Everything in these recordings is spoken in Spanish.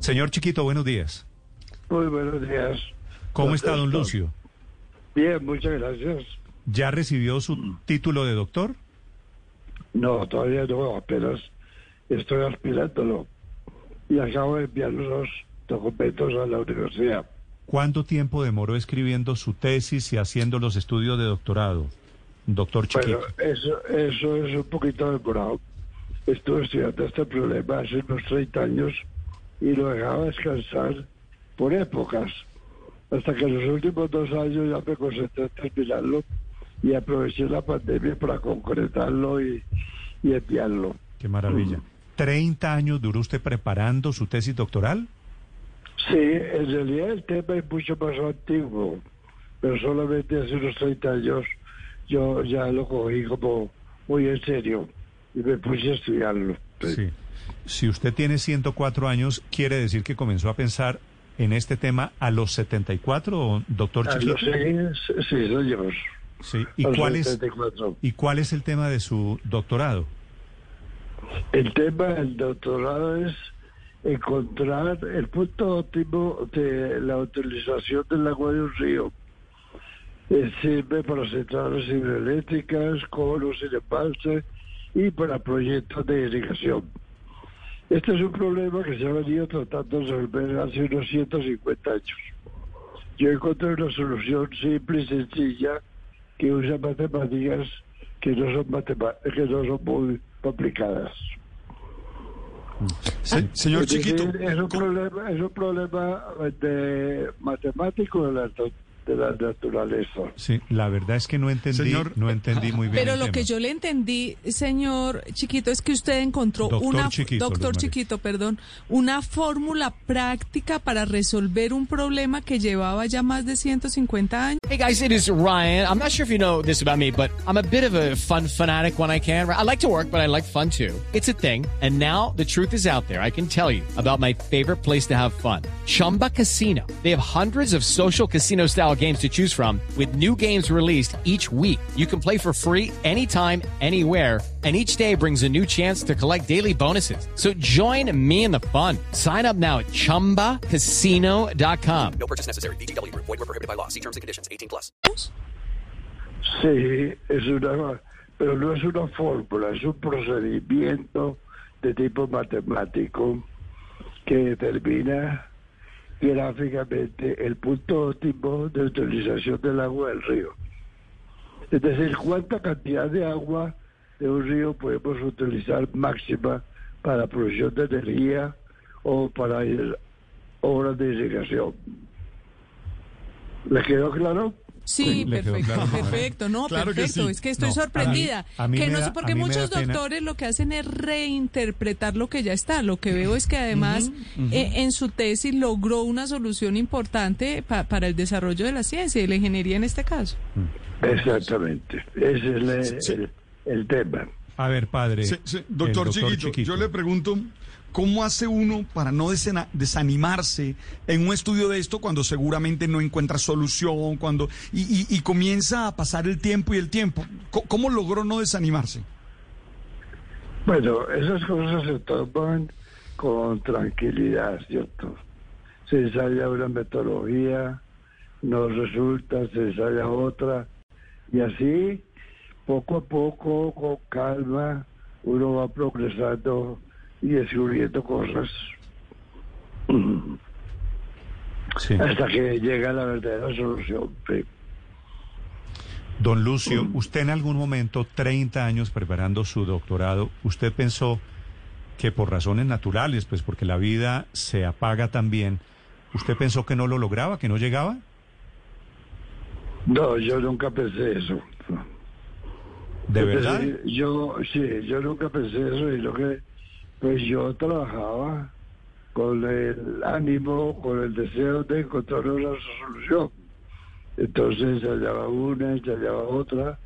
Señor Chiquito, buenos días. Muy buenos días. ¿Cómo está, don Lucio? Bien, muchas gracias. ¿Ya recibió su título de doctor? No, todavía no, apenas estoy aspirándolo y acabo de enviar los documentos a la universidad. ¿Cuánto tiempo demoró escribiendo su tesis y haciendo los estudios de doctorado, doctor Chiquito? Bueno, eso, eso es un poquito demorado. Estuve estudiando este problema hace unos 30 años y lo dejaba descansar por épocas, hasta que en los últimos dos años ya me concentré en terminarlo y aproveché la pandemia para concretarlo y, y enviarlo. Qué maravilla. ¿30 años duró usted preparando su tesis doctoral? Sí, en realidad el tema es mucho más antiguo, pero solamente hace unos 30 años yo ya lo cogí como muy en serio y me puse a estudiarlo. Sí. Si usted tiene 104 años, ¿quiere decir que comenzó a pensar en este tema a los 74, doctor Chiquito? Sí, sí, señor. Sí. ¿Y, cuál es, ¿Y cuál es el tema de su doctorado? El tema del doctorado es encontrar el punto óptimo de la utilización del agua de un río. Eh, sirve para centrales hidroeléctricas, conos y embalse y para proyectos de irrigación. Este es un problema que se ha venido tratando de resolver hace unos 150 años. Yo encontré una solución simple y sencilla que usa matemáticas que no son, que no son muy complicadas. Se, señor Es decir, Chiquito, es un problema, es un problema de matemático de la, de la naturaleza. sí, la verdad es que no entendí, Señor- no entendí muy bien. Pero lo tema. que yo le entendí, señor Chiquito, es que usted encontró Doctor una Chiquito, doctor. Chiquito, perdón, una fórmula práctica para resolver un problema que llevaba ya más de 150 años. Hey guys, it is Ryan. I'm not sure if you know this about me, but I'm a bit of a fun fanatic when I can. I like to work, but I like fun too. It's a thing. And now the truth is out there. I can tell you about my favorite place to have fun. Chumba Casino. They have hundreds of social casino style games to choose from with new games released each week. You can play for free anytime, anywhere. And each day brings a new chance to collect daily bonuses. So join me in the fun. Sign up now at chumbacasino.com. No purchase necessary. VGW Group. Void were prohibited by law. See terms and conditions. 18 plus. Sí, es una, pero no es una fórmula, es un procedimiento de tipo matemático que determina gráficamente el punto óptimo de utilización del agua del río. Es decir, cuánta cantidad de agua de un río podemos utilizar máxima para producción de energía o para obras de irrigación. ¿Le quedó claro? Sí, Le perfecto, claro. perfecto, no, Claro que perfecto. sí. Es que estoy No, a mí- sorprendida. a mí que no da- sé, porque muchos pena. doctores lo que hacen es reinterpretar lo que ya está. Lo que veo es que además eh, en su tesis logró una solución importante pa- para el desarrollo de la ciencia y la ingeniería en este caso. Exactamente. Ese es el, Sí. el- el tema. A ver, padre. Sí, sí, el doctor, Chiquito, yo le pregunto, ¿cómo hace uno para no desanimarse en un estudio de esto cuando seguramente no encuentra solución, cuando y, y- y comienza a pasar el tiempo y el tiempo? ¿Cómo logró no desanimarse? Bueno, esas cosas se toman con tranquilidad, ¿cierto? Se ensaya una metodología, no resulta, se ensaya otra, y así, poco a poco, con calma, uno va progresando y descubriendo cosas Sí. hasta que llega la verdadera solución. sí. Don Lucio, usted en algún momento, 30 años preparando su doctorado, ¿usted pensó que por razones naturales, pues porque la vida se apaga también, ¿usted pensó que no lo lograba, que no llegaba? No, yo nunca pensé eso. ¿De verdad? yo, sí, yo nunca pensé eso y lo que, pues yo trabajaba con el ánimo, con el deseo de encontrar una solución. Entonces hallaba una, hallaba otra,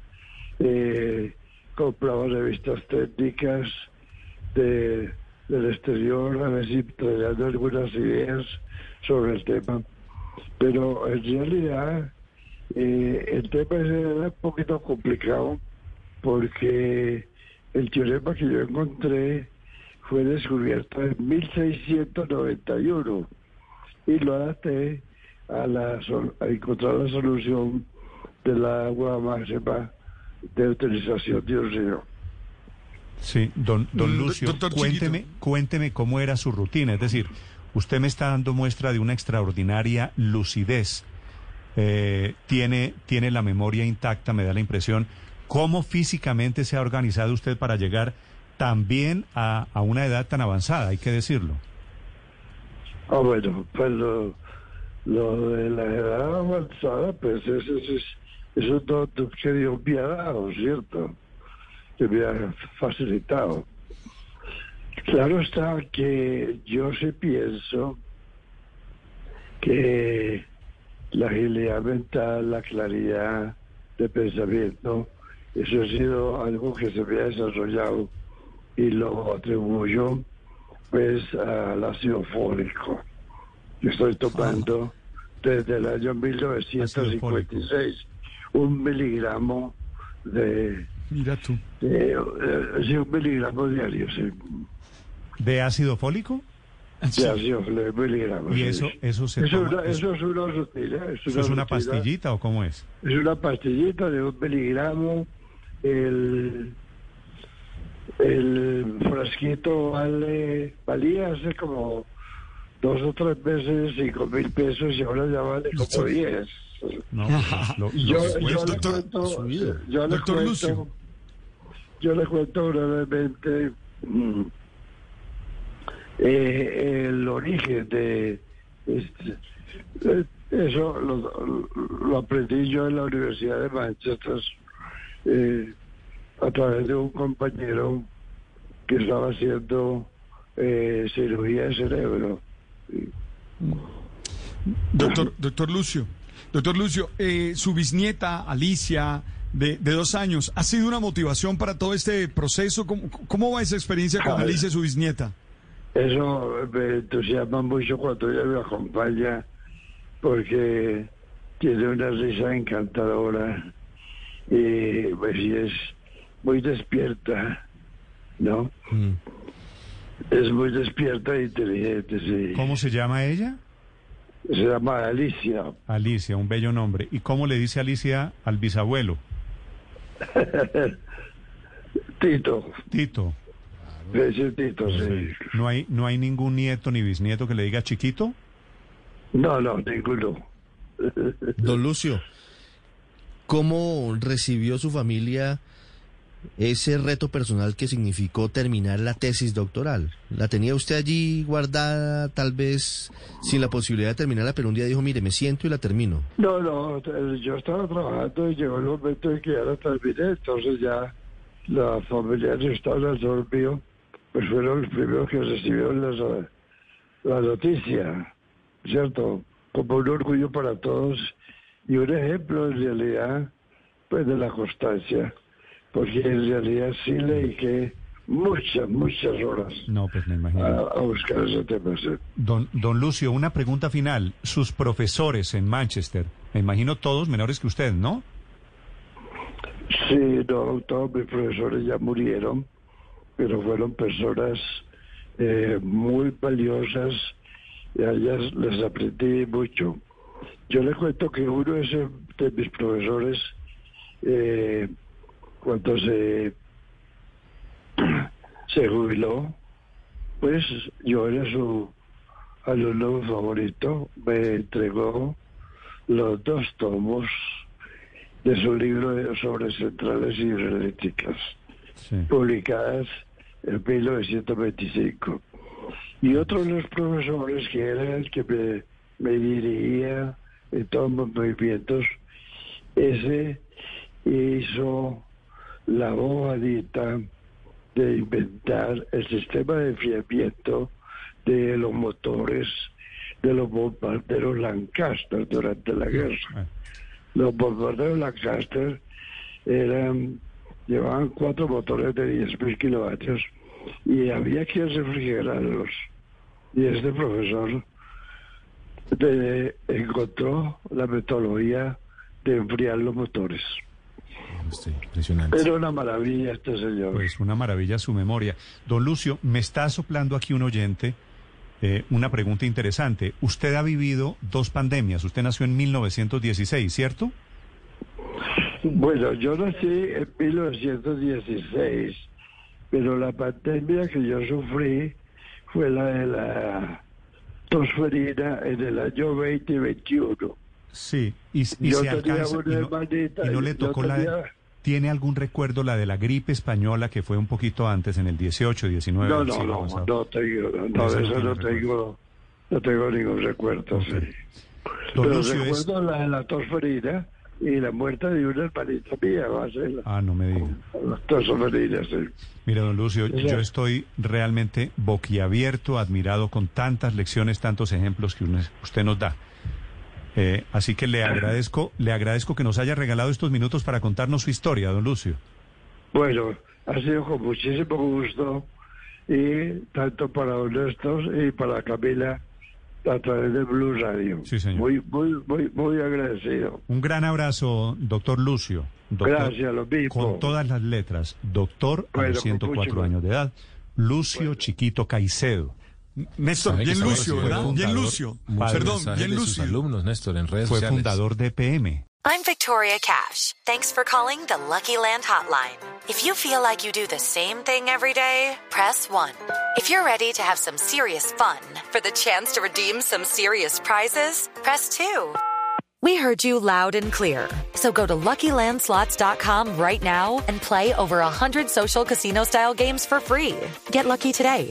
eh, compraba revistas técnicas de, del exterior, a ver si algunas ideas sobre el tema. Pero en realidad eh, el tema era un poquito complicado porque el teorema que yo encontré fue descubierto en 1691 y lo adapté a, la, a encontrar la solución del agua máxima de utilización de un río. Sí, don, don Mm, Lucio, doctor cuénteme, Chiquito. cuénteme cómo era su rutina. Es decir, usted me está dando muestra de una extraordinaria lucidez. Eh, tiene, tiene la memoria intacta, me da la impresión. ¿Cómo físicamente se ha organizado usted para llegar también a, a una edad tan avanzada? Hay que decirlo. Ah, bueno, pues lo, lo de la edad avanzada, pues eso es, es un don que Dios me ha dado, ¿cierto? Que me ha facilitado. Claro está que yo sí pienso que la agilidad mental, la claridad de pensamiento, eso ha sido algo que se me ha desarrollado y lo atribuyo pues al ácido fólico que estoy tomando desde el año 1956 un miligramo de, Mira tú. de, eh, sí, un miligramo diario sí, ¿De ácido fólico? de ácido de miligramos ¿Y sí. eso, eso se eso, toma- una, eso es una rutina es ¿Eso es una rutina. pastillita o cómo es? Es una pastillita de un miligramo. El, el frasquito vale, valía hace como dos o tres meses cinco mil pesos y ahora ya vale como diez. No, lo- Yo, le cuento, yo le Doctor cuento, Lucio. yo le cuento brevemente mm, eh, el origen de este, eh, eso lo, lo aprendí yo en la Universidad de Manchester eh, a través de un compañero que estaba haciendo eh, cirugía de cerebro. Doctor, doctor Lucio, doctor Lucio, eh, su bisnieta Alicia, de, de dos años, ¿ha sido una motivación para todo este proceso? ¿Cómo, cómo va esa experiencia con ver. Alicia, su bisnieta? Eso me entusiasma mucho cuando ella me acompaña porque tiene una risa encantadora y pues, y es muy despierta, ¿no? Es muy despierta e inteligente, sí. ¿Cómo se llama ella? Se llama Alicia. Alicia, un bello nombre. ¿Y cómo le dice Alicia al bisabuelo? Tito, Tito. le dice Tito, sí. ¿No hay, ¿No hay ningún nieto ni bisnieto que le diga chiquito? No, no, ninguno. Don Lucio, ¿cómo recibió su familia ese reto personal que significó terminar la tesis doctoral? ¿La tenía usted allí guardada, tal vez sin la posibilidad de terminarla, pero un día dijo, mire, me siento y la termino? No, no, yo estaba trabajando y llegó el momento en que ya la terminé, entonces ya los familiares estaban alrededor mío, pues fueron los primeros que recibieron las, la noticia, ¿cierto? Como un orgullo para todos y un ejemplo en realidad, pues de la constancia, porque en realidad sí le dediqué muchas, muchas horas No, pues me a, imagino. a buscar ese tema. Don, don Lucio, una pregunta final. Sus profesores en Manchester, me imagino todos menores que usted, ¿no? Sí, no, todos mis profesores ya murieron, pero fueron personas eh, muy valiosas y a ellas les aprendí mucho. Yo les cuento que uno de, ese- de mis profesores, eh, cuando se, se jubiló, pues yo era su alumno favorito, me entregó los dos tomos de su libro sobre centrales hidroeléctricas, Sí. publicadas en 1925. Y otro de los profesores, que era el que me, me dirigía en todos mis movimientos, ese hizo la bobadita de inventar el sistema de enfriamiento de los motores de los bombarderos Lancaster durante la guerra. Ah, Los bombarderos Lancaster eran, llevaban cuatro motores de 10.000 kilovatios y había que refrigerarlos. Y este profesor de- encontró la metodología de enfriar los motores. Este, impresionante. Era una maravilla este señor. Pues una maravilla su memoria. Don Lucio, me está soplando aquí un oyente eh, una pregunta interesante. Usted ha vivido dos pandemias. Usted nació en 1916, ¿cierto? Bueno, yo nací en 1916, pero la pandemia que yo sufrí fue la de la tosferina en el año 2021. Sí. Y, y se alcanza, y no, hermanita, y no le tocó la... de- ¿Tiene algún recuerdo la de la gripe española que fue un poquito antes, en el 18, 19? No, no, no, pasado? no tengo, no, no eso no recuerdo. tengo, no tengo ningún recuerdo, sí. Don Pero Lucio es... recuerdo la de la tosferina y la muerte de una hermanita mía, va a ser la, Ah, no me diga. la tosferina, sí. Mire, don Lucio, Sí. yo estoy realmente boquiabierto, admirado con tantas lecciones, tantos ejemplos que usted nos da. Eh, así que le agradezco, le agradezco que nos haya regalado estos minutos para contarnos su historia, don Lucio. Bueno, ha sido con muchísimo gusto y tanto para Honestos y para Camila a través de Blue Radio. Sí, señor. Muy, muy, muy, muy agradecido. Un gran abrazo, doctor Lucio. Doctor, Gracias, lo mismo. Con todas las letras, doctor a Bueno, los con 104 mucho años de edad, Lucio Chiquito Caicedo. Néstor, bien Lucio, fue ¿verdad? Bien Lucio. Perdón, bien de sus Lucio. alumnos, Néstor, en redes Fue sociales. fundador de PM. I'm Victoria Cash. Thanks for calling the Lucky Land Hotline. If you feel like you do the same thing every day, press 1. If you're ready to have some serious fun for the chance to redeem some serious prizes, press 2. We heard you loud and clear. So go to LuckyLandSlots.com right now and play over 100 social casino-style games for free. Get lucky today